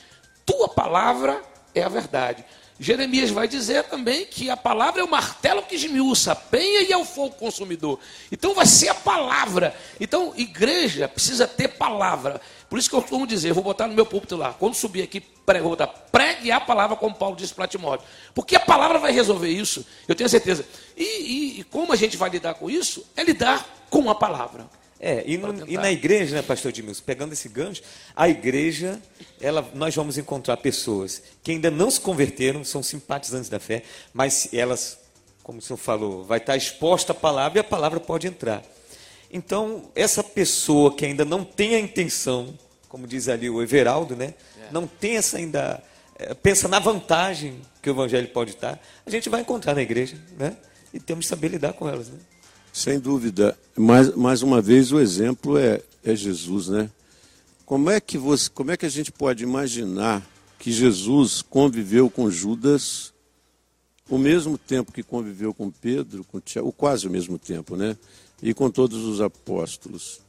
tua palavra é a verdade. Jeremias vai dizer também que a palavra é o martelo que esmiuça a penha e é o fogo consumidor. Então vai ser a palavra. Então, igreja precisa ter palavra. Por isso que eu costumo dizer, vou botar no meu púlpito lá, quando subir aqui, vou botar, pregue a palavra, como Paulo disse para Timóteo. Porque a palavra vai resolver isso, eu tenho certeza. E, e- e como a gente vai lidar com isso? É lidar com a palavra. É, e, no- e na igreja, né, pastor Edmilson, pegando esse gancho, a igreja, ela, nós vamos encontrar pessoas que ainda não se converteram, são simpatizantes da fé, mas elas, como o senhor falou, vai estar exposta à palavra e a palavra pode entrar. Então, essa pessoa que ainda não tem a intenção, como diz ali o Everaldo, né? Não tem essa ainda, eh, pensa na vantagem que o evangelho pode estar, a gente vai encontrar na igreja, né? E temos que saber lidar com elas, né? Sem dúvida. Mais, mais uma vez, o exemplo é, é Jesus, né? Como é, que você, como é que a gente pode imaginar que Jesus conviveu com Judas o mesmo tempo que conviveu com Pedro, com Tiago, quase o mesmo tempo, né? E com todos os apóstolos.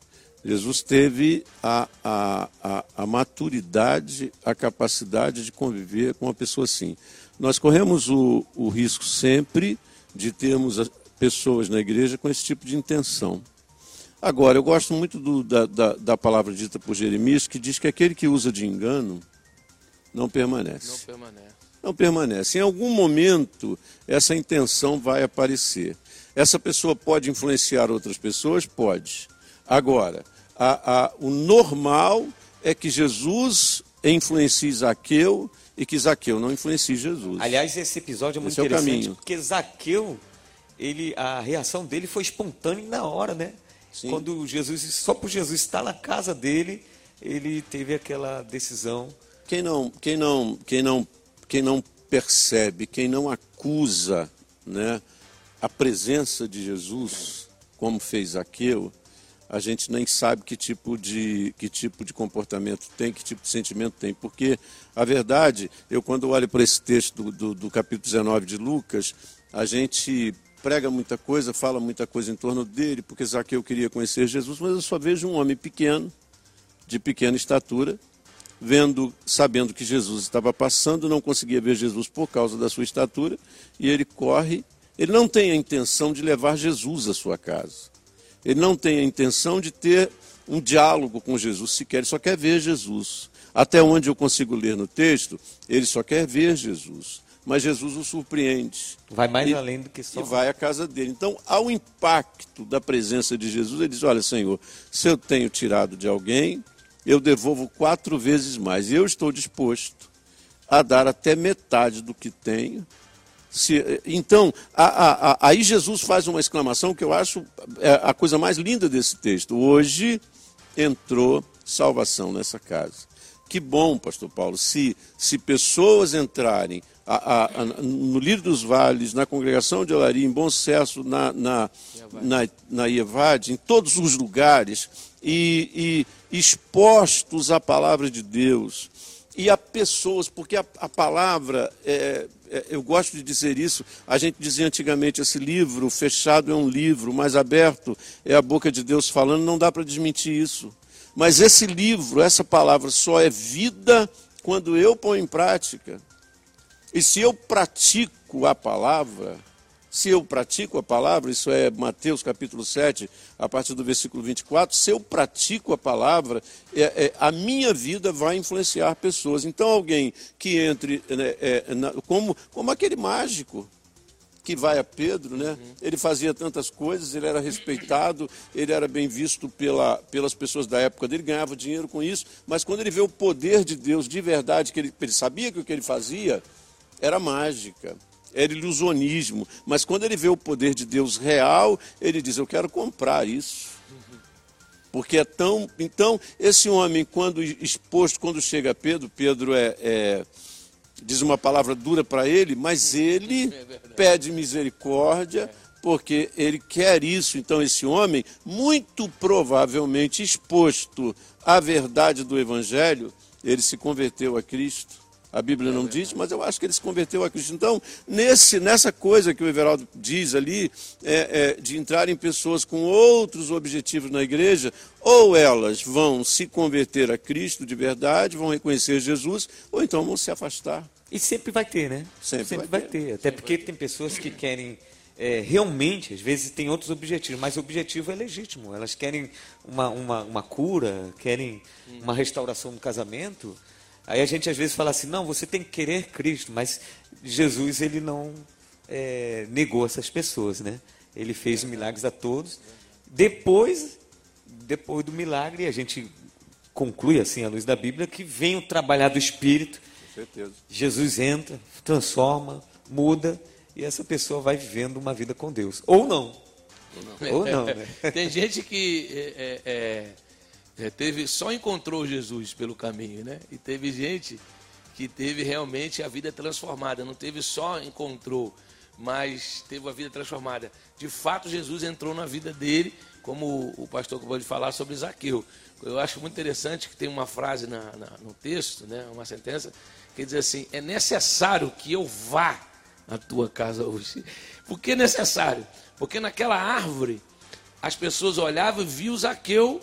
Jesus teve a, a, a, a maturidade, a capacidade de conviver com uma pessoa assim. Nós corremos o, o risco sempre de termos pessoas na igreja com esse tipo de intenção. Agora, eu gosto muito do- da, da, da palavra dita por Jeremias, que diz que aquele que usa de engano não permanece Não permanece. não permanece. Em algum momento, essa intenção vai aparecer. Essa pessoa pode influenciar outras pessoas? Pode. Agora, a- a- o normal é que Jesus influencie Zaqueu e que Zaqueu não influencie Jesus. Aliás, esse episódio é muito Esse é o interessante, caminho. porque Zaqueu, ele, a reação dele foi espontânea e na hora, né? Sim. Quando Jesus, só por Jesus estar na casa dele, ele teve aquela decisão. Quem não, quem não, quem não, quem não percebe, quem não acusa, né, a presença de Jesus, como fez Zaqueu, a gente nem sabe que tipo de, que tipo de comportamento tem, que tipo de sentimento tem. Porque a verdade, eu quando olho para esse texto do, do, do capítulo 19 de Lucas, a gente prega muita coisa, fala muita coisa em torno dele, porque Zaqueu queria conhecer Jesus, mas eu só vejo um homem pequeno, de pequena estatura, vendo, sabendo que Jesus estava passando, não conseguia ver Jesus por causa da sua estatura, e ele corre. Ele não tem a intenção de levar Jesus à sua casa. Ele não tem a intenção de ter um diálogo com Jesus sequer, ele só quer ver Jesus. Até onde eu consigo ler no texto, ele só quer ver Jesus. Mas Jesus o surpreende. Vai mais e, além do que só. E vai à casa dele. Então, ao impacto da presença de Jesus, ele diz: Olha, Senhor, se eu tenho tirado de alguém, eu devolvo quatro vezes mais. Eu estou disposto a dar até metade do que tenho se, então, a, a, a, aí Jesus faz uma exclamação que eu acho é a coisa mais linda desse texto. Hoje entrou salvação nessa casa. Que bom, pastor Paulo, se, se pessoas entrarem a, a, no Lírio dos Vales, na congregação de Olaria, em Bom Sucesso, na, na, na, na Ievade, em todos os lugares, e, e expostos à palavra de Deus, e a pessoas, porque a, a palavra, é, é, eu gosto de dizer isso, a gente dizia antigamente, esse livro fechado é um livro, mas aberto é a boca de Deus falando, não dá para desmentir isso. Mas esse livro, essa palavra só é vida quando eu ponho em prática. E se eu pratico a palavra, se eu pratico a palavra, isso é Mateus capítulo 7, a partir do versículo 24, se eu pratico a palavra, é, é, a minha vida vai influenciar pessoas. Então, alguém que entre, né, é, na, como, como aquele mágico, que vai a Pedro, né? Ele fazia tantas coisas, ele era respeitado, ele era bem visto pela, pelas pessoas da época dele, ganhava dinheiro com isso, mas quando ele vê o poder de Deus de verdade, que ele, ele sabia que o que ele fazia era mágica era ilusionismo. Mas quando ele vê o poder de Deus real, ele diz: Eu quero comprar isso. Porque é tão. Então, esse homem, quando exposto, quando chega a Pedro, Pedro é, é diz uma palavra dura para ele, mas ele é pede misericórdia, porque ele quer isso. Então, esse homem, muito provavelmente exposto à verdade do Evangelho, ele se converteu a Cristo a Bíblia não diz, mas eu acho que ele se converteu a Cristo. Então, nesse, nessa coisa que o Everaldo diz ali, é, é, de entrarem pessoas com outros objetivos na igreja, ou elas vão se converter a Cristo de verdade, vão reconhecer Jesus, ou então vão se afastar. E sempre vai ter, né? Sempre, sempre vai, ter. ter. Até porque tem pessoas que querem é, realmente, às vezes, tem outros objetivos, mas o objetivo é legítimo. Elas querem uma, uma, uma cura, querem uma restauração do casamento. Aí a gente às vezes fala assim, não, você tem que querer Cristo, mas Jesus ele não é, negou essas pessoas, né? Ele fez milagres a todos. Depois, depois do milagre, a gente conclui assim à luz da Bíblia que vem o trabalhar do Espírito. Jesus entra, transforma, muda e essa pessoa vai vivendo uma vida com Deus. Ou não. Ou não. Ou não né? [LAUGHS] Tem gente que é, é, é teve, só encontrou Jesus pelo caminho, né? E teve gente que teve realmente a vida transformada, não teve só encontrou, mas teve a vida transformada. De fato, Jesus entrou na vida dele, como o pastor acabou de falar sobre Zaqueu. Eu acho muito interessante que tem uma frase na, na, no texto, né, uma sentença, que diz assim: É necessário que eu vá à tua casa hoje. [LAUGHS] Por que necessário? Porque naquela árvore as pessoas olhavam e viam Zaqueu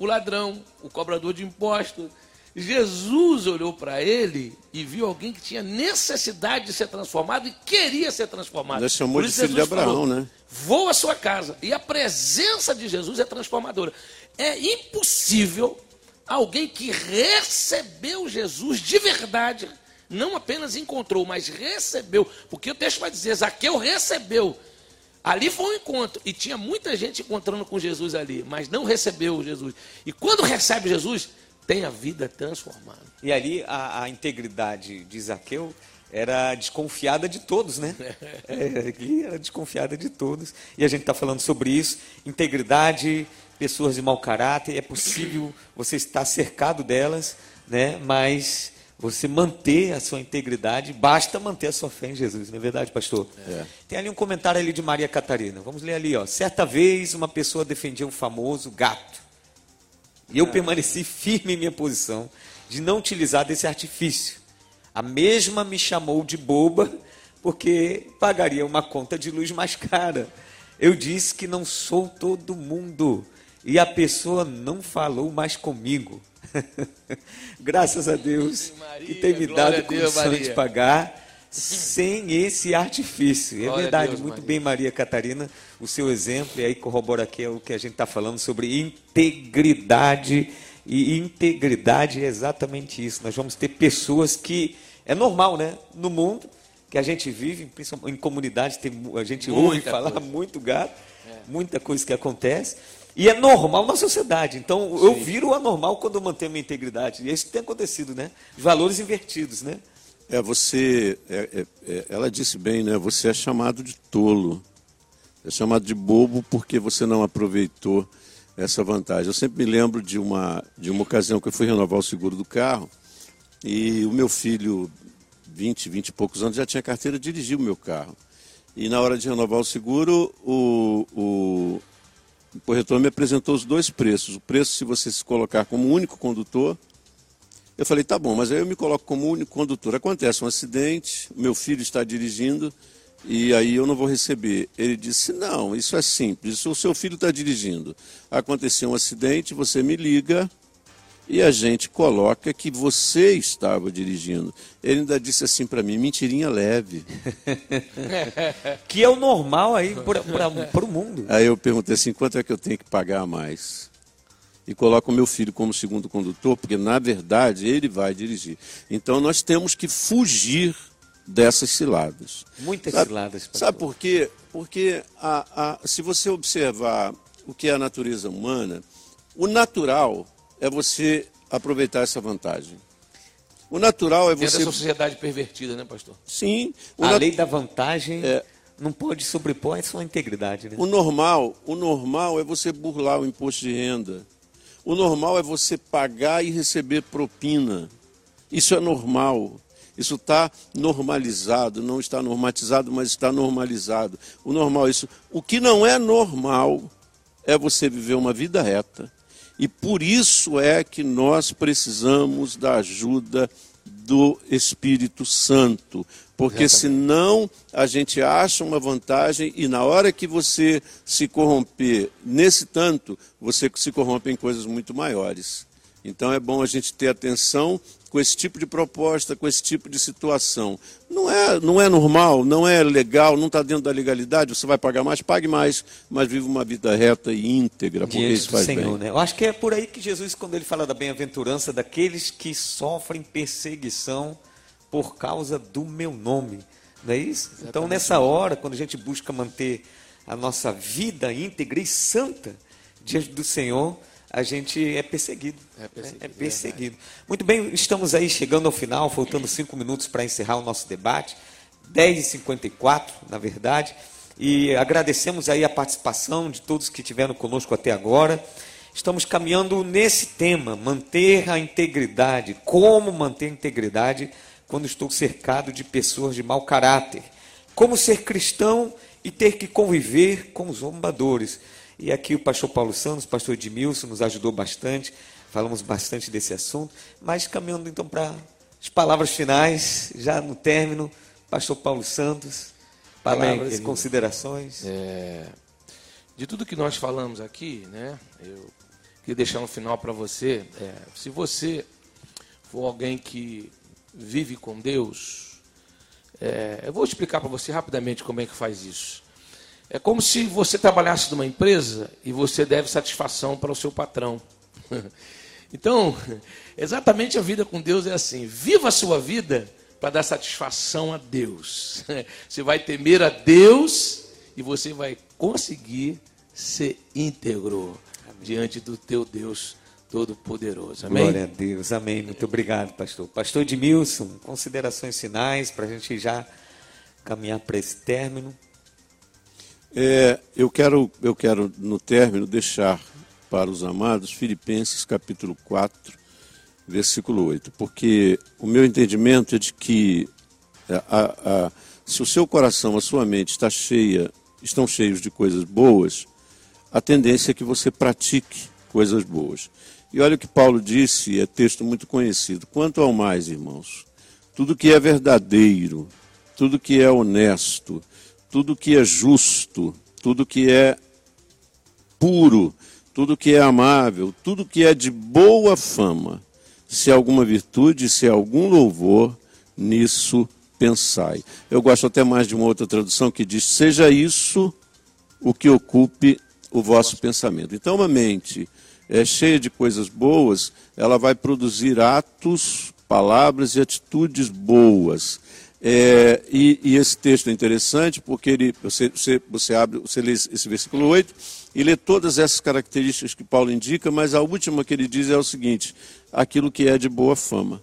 o ladrão, o cobrador de impostos. Jesus olhou para ele e viu alguém que tinha necessidade de ser transformado e queria ser transformado. Ele chamou de filho de Abraão, falou, né? Vou à sua casa. E a presença de Jesus é transformadora. É impossível alguém que recebeu Jesus de verdade, não apenas encontrou, mas recebeu. Porque o texto vai dizer: Zaqueu recebeu Ali foi um encontro e tinha muita gente encontrando com Jesus ali, mas não recebeu Jesus. E quando recebe Jesus, tem a vida transformada. E ali a, a integridade de Zaqueu era desconfiada de todos, né? [LAUGHS] É, era desconfiada de todos. E a gente está falando sobre isso. Integridade pessoas de mau caráter, é possível você estar cercado delas, né? Mas você manter a sua integridade, basta manter a sua fé em Jesus, não é verdade, pastor? É. Tem ali um comentário ali de Maria Catarina. Vamos ler ali, ó. Certa vez uma pessoa defendia um famoso gato. E eu é. permaneci firme em minha posição de não utilizar desse artifício. A mesma me chamou de boba porque pagaria uma conta de luz mais cara. Eu disse que não sou todo mundo e a pessoa não falou mais comigo. [LAUGHS] Graças a Deus Maria, que tem me dado condição de pagar sem esse artifício. É glória verdade, Deus, muito Maria. bem, Maria Catarina, o seu exemplo, e aí corrobora aqui o que a gente está falando sobre integridade. E integridade é exatamente isso. Nós vamos ter pessoas que. É normal, né? No mundo que a gente vive, principalmente em comunidade, tem, a gente muita ouve falar coisa. muito gato, é. muita coisa que acontece. E é normal na sociedade. Então, Sim. eu viro anormal quando eu mantenho a minha integridade. E é isso tem acontecido, né? Valores invertidos, né? É, você. É, é, é, ela disse bem, né? Você é chamado de tolo. É chamado de bobo porque você não aproveitou essa vantagem. Eu sempre me lembro de uma, de uma ocasião que eu fui renovar o seguro do carro e o meu filho, 20, 20 e poucos anos, já tinha carteira, dirigiu o meu carro. E na hora de renovar o seguro, o, o, o corretor me apresentou os dois preços. O preço se você se colocar como único condutor. Eu falei, tá bom, mas aí eu me coloco como único condutor. Acontece um acidente, meu filho está dirigindo e aí eu não vou receber. Ele disse, não, isso é simples, o seu filho está dirigindo. Aconteceu um acidente, você me liga, e a gente coloca que você estava dirigindo. Ele ainda disse assim para mim, mentirinha leve. [LAUGHS] que é o normal aí para o mundo. Aí eu perguntei assim, quanto é que eu tenho que pagar a mais? E coloco o meu filho como segundo condutor, porque na verdade ele vai dirigir. Então nós temos que fugir dessas ciladas. Muitas sabe, ciladas. Pastor. Sabe por quê? Porque a, a, se você observar o que é a natureza humana, o natural é você aproveitar essa vantagem. O natural é você. Dentro sociedade pervertida, né, pastor? Sim. A nat... lei da vantagem é... não pode sobrepor a sua integridade. Né? O normal, o normal é você burlar o imposto de renda. O normal é você pagar e receber propina. Isso é normal. Isso está normalizado, não está normatizado, mas está normalizado. O normal é isso. O que não é normal é você viver uma vida reta, e por isso é que nós precisamos da ajuda do Espírito Santo. Porque Exatamente. senão a gente acha uma vantagem e na hora que você se corromper nesse tanto, você se corrompe em coisas muito maiores. Então é bom a gente ter atenção com esse tipo de proposta, com esse tipo de situação. Não é, não é normal, não é legal, não está dentro da legalidade, você vai pagar mais, pague mais, mas viva uma vida reta e íntegra, porque Diante isso faz Senhor, bem. Né? Eu acho que é por aí que Jesus, quando ele fala da bem-aventurança, daqueles que sofrem perseguição por causa do meu nome. Não é isso? Exatamente. Então, nessa hora, quando a gente busca manter a nossa vida íntegra e santa diante do Senhor, a gente é perseguido. É perseguido. É, é perseguido. Muito bem, estamos aí chegando ao final, faltando cinco minutos para encerrar o nosso debate. 10h54, na verdade. E agradecemos aí a participação de todos que estiveram conosco até agora. Estamos caminhando nesse tema, manter a integridade. Como manter a integridade quando estou cercado de pessoas de mau caráter? Como ser cristão e ter que conviver com os zombadores? E aqui o pastor Paulo Santos, o pastor Edmilson nos ajudou bastante, falamos bastante desse assunto, mas caminhando então para as palavras finais, já no término, pastor Paulo Santos, palavras e considerações. É, de tudo que nós falamos aqui, né, eu queria deixar um final para você. É, se você for alguém que vive com Deus, é, eu vou explicar para você rapidamente como é que faz isso. É como se você trabalhasse numa empresa e você deve satisfação para o seu patrão. [LAUGHS] Então, exatamente a vida com Deus é assim: viva a sua vida para dar satisfação a Deus. [LAUGHS] Você vai temer a Deus e você vai conseguir ser íntegro Amém. diante do teu Deus Todo-Poderoso. Amém? Glória a Deus. Amém. Muito obrigado, pastor. Pastor Edmilson, considerações finais para a gente já caminhar para esse término. É, eu, quero, eu quero, no término, deixar para os amados Filipenses capítulo 4, versículo 8, porque o meu entendimento é de que é, a, a, se o seu coração, a sua mente está cheia, estão cheios de coisas boas, a tendência é que você pratique coisas boas. E olha o que Paulo disse, é texto muito conhecido. Quanto ao mais, irmãos, tudo que é verdadeiro, tudo que é honesto, tudo que é justo, tudo que é puro, tudo que é amável, tudo que é de boa fama, se alguma virtude, se algum louvor, nisso pensai. Eu gosto até mais de uma outra tradução que diz: seja isso o que ocupe o vosso pensamento. Então, uma mente é cheia de coisas boas, ela vai produzir atos, palavras e atitudes boas. É, e, e, esse texto é interessante porque ele, você, você, você abre, você lê esse versículo 8 e lê todas essas características que Paulo indica, mas a última que ele diz é o seguinte: aquilo que é de boa fama.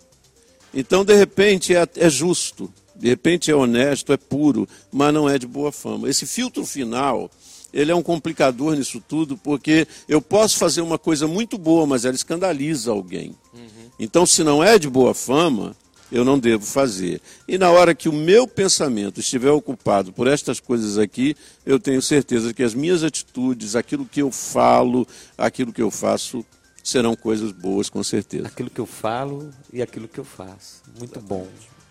Então, de repente, é, é justo, de repente é honesto, é puro, mas não é de boa fama. Esse filtro final, ele é um complicador nisso tudo, porque eu posso fazer uma coisa muito boa, mas ela escandaliza alguém. Uhum. Então, se não é de boa fama, eu não devo fazer. E na hora que o meu pensamento estiver ocupado por estas coisas aqui, eu tenho certeza que as minhas atitudes, aquilo que eu falo, aquilo que eu faço, serão coisas boas, com certeza. Aquilo que eu falo e aquilo que eu faço. Muito bom.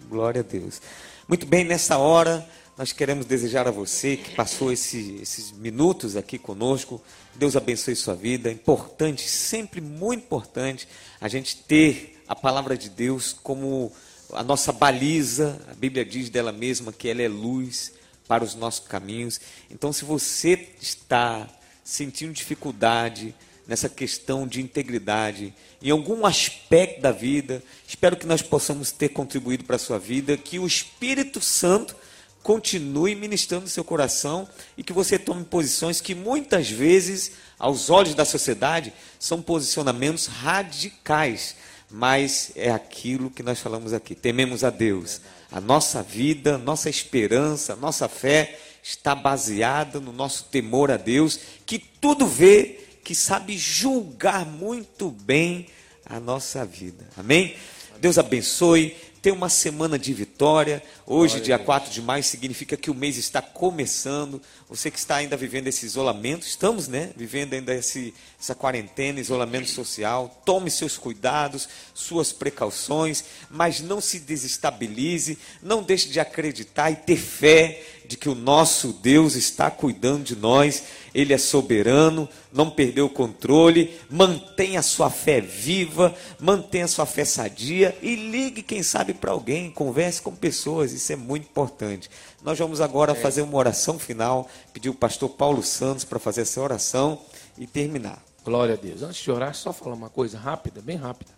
Glória a Deus. Muito bem, nessa hora, nós queremos desejar a você que passou esse, esses minutos aqui conosco. Deus abençoe sua vida. Importante, sempre muito importante, a gente ter a palavra de Deus como a nossa baliza. A Bíblia diz dela mesma que ela é luz para os nossos caminhos. Então, se você está sentindo dificuldade nessa questão de integridade, em algum aspecto da vida, espero que nós possamos ter contribuído para a sua vida, que o Espírito Santo continue ministrando seu coração e que você tome posições que muitas vezes, aos olhos da sociedade, são posicionamentos radicais, mas é aquilo que nós falamos aqui. Tememos a Deus. A nossa vida, nossa esperança, nossa fé está baseada no nosso temor a Deus, que tudo vê que sabe julgar muito bem a nossa vida. Amém? Deus abençoe. Tenha uma semana de vitória. Hoje, dia 4 de maio, significa que o mês está começando. Você que está ainda vivendo esse isolamento, estamos, né? Vivendo ainda esse, essa quarentena, isolamento social. Tome seus cuidados, suas precauções, mas não se desestabilize. Não deixe de acreditar e ter fé de que o nosso Deus está cuidando de nós, Ele é soberano, não perdeu o controle, mantenha a sua fé viva, mantenha a sua fé sadia e ligue, quem sabe, para alguém, converse com pessoas, isso é muito importante. Nós vamos agora é. fazer uma oração final, pedir o pastor Paulo Santos para fazer essa oração e terminar. Glória a Deus. Antes de orar, só falar uma coisa rápida, bem rápida.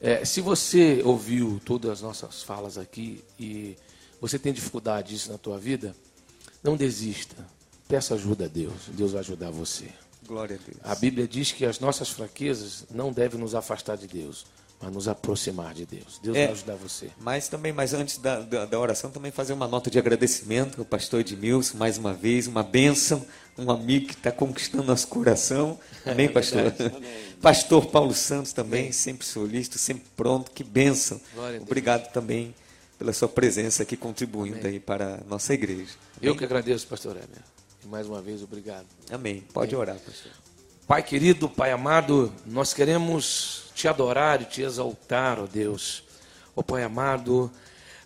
É, se você ouviu todas as nossas falas aqui e você tem dificuldade disso na tua vida, não desista. Peça ajuda a Deus. Deus vai ajudar você. Glória a Deus. A Bíblia diz que as nossas fraquezas não devem nos afastar de Deus, mas nos aproximar de Deus. Deus é, vai ajudar você. Mas também, mas antes da, da, da, oração, também fazer uma nota de agradecimento ao pastor Edmilson, mais uma vez, uma bênção, um amigo que está conquistando nosso coração. Amém, é [LAUGHS] pastor? [LAUGHS] pastor Paulo Santos também, Amém. sempre solícito, sempre pronto. Que bênção. Obrigado também pela sua presença aqui contribuindo Amém. aí para a nossa igreja. Eu que agradeço, pastor Heber. E mais uma vez, obrigado. Amém. Pode Amém. orar, pastor. Pai querido, Pai amado, nós queremos te adorar e te exaltar, ó Deus. Ó Pai amado,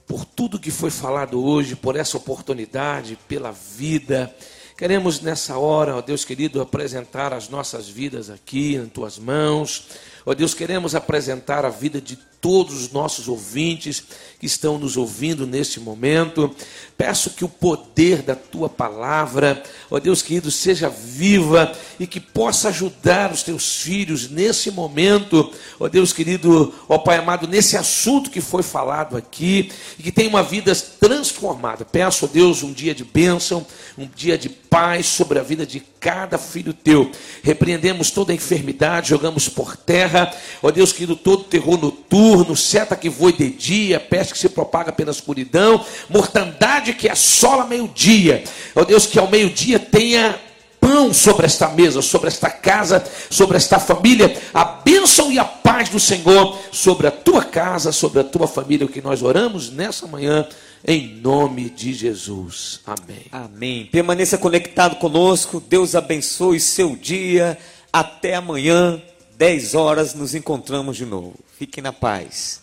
por tudo que foi falado hoje, por essa oportunidade, pela vida. Queremos nessa hora, ó Deus querido, apresentar as nossas vidas aqui em tuas mãos. Ó Deus, queremos apresentar a vida de todos os nossos ouvintes que estão nos ouvindo neste momento. Peço que o poder da tua palavra, ó Deus querido, seja viva e que possa ajudar os teus filhos nesse momento, ó Deus querido, ó Pai amado, nesse assunto que foi falado aqui e que tenha uma vida transformada. Peço, ó Deus, um dia de bênção, um dia de paz sobre a vida de cada filho teu. Repreendemos toda a enfermidade, jogamos por terra, ó Deus querido, todo terror noturno, seta que voe de dia, peste que se propaga pela escuridão, mortandade que assola meio-dia. Ó Deus, que ao meio-dia tenha mão sobre esta mesa, sobre esta casa, sobre esta família. A bênção e a paz do Senhor sobre a tua casa, sobre a tua família, o que nós oramos nessa manhã, em nome de Jesus. Amém. Amém. Permaneça conectado conosco. Deus abençoe seu dia. Até amanhã, 10 horas, nos encontramos de novo. Fiquem na paz.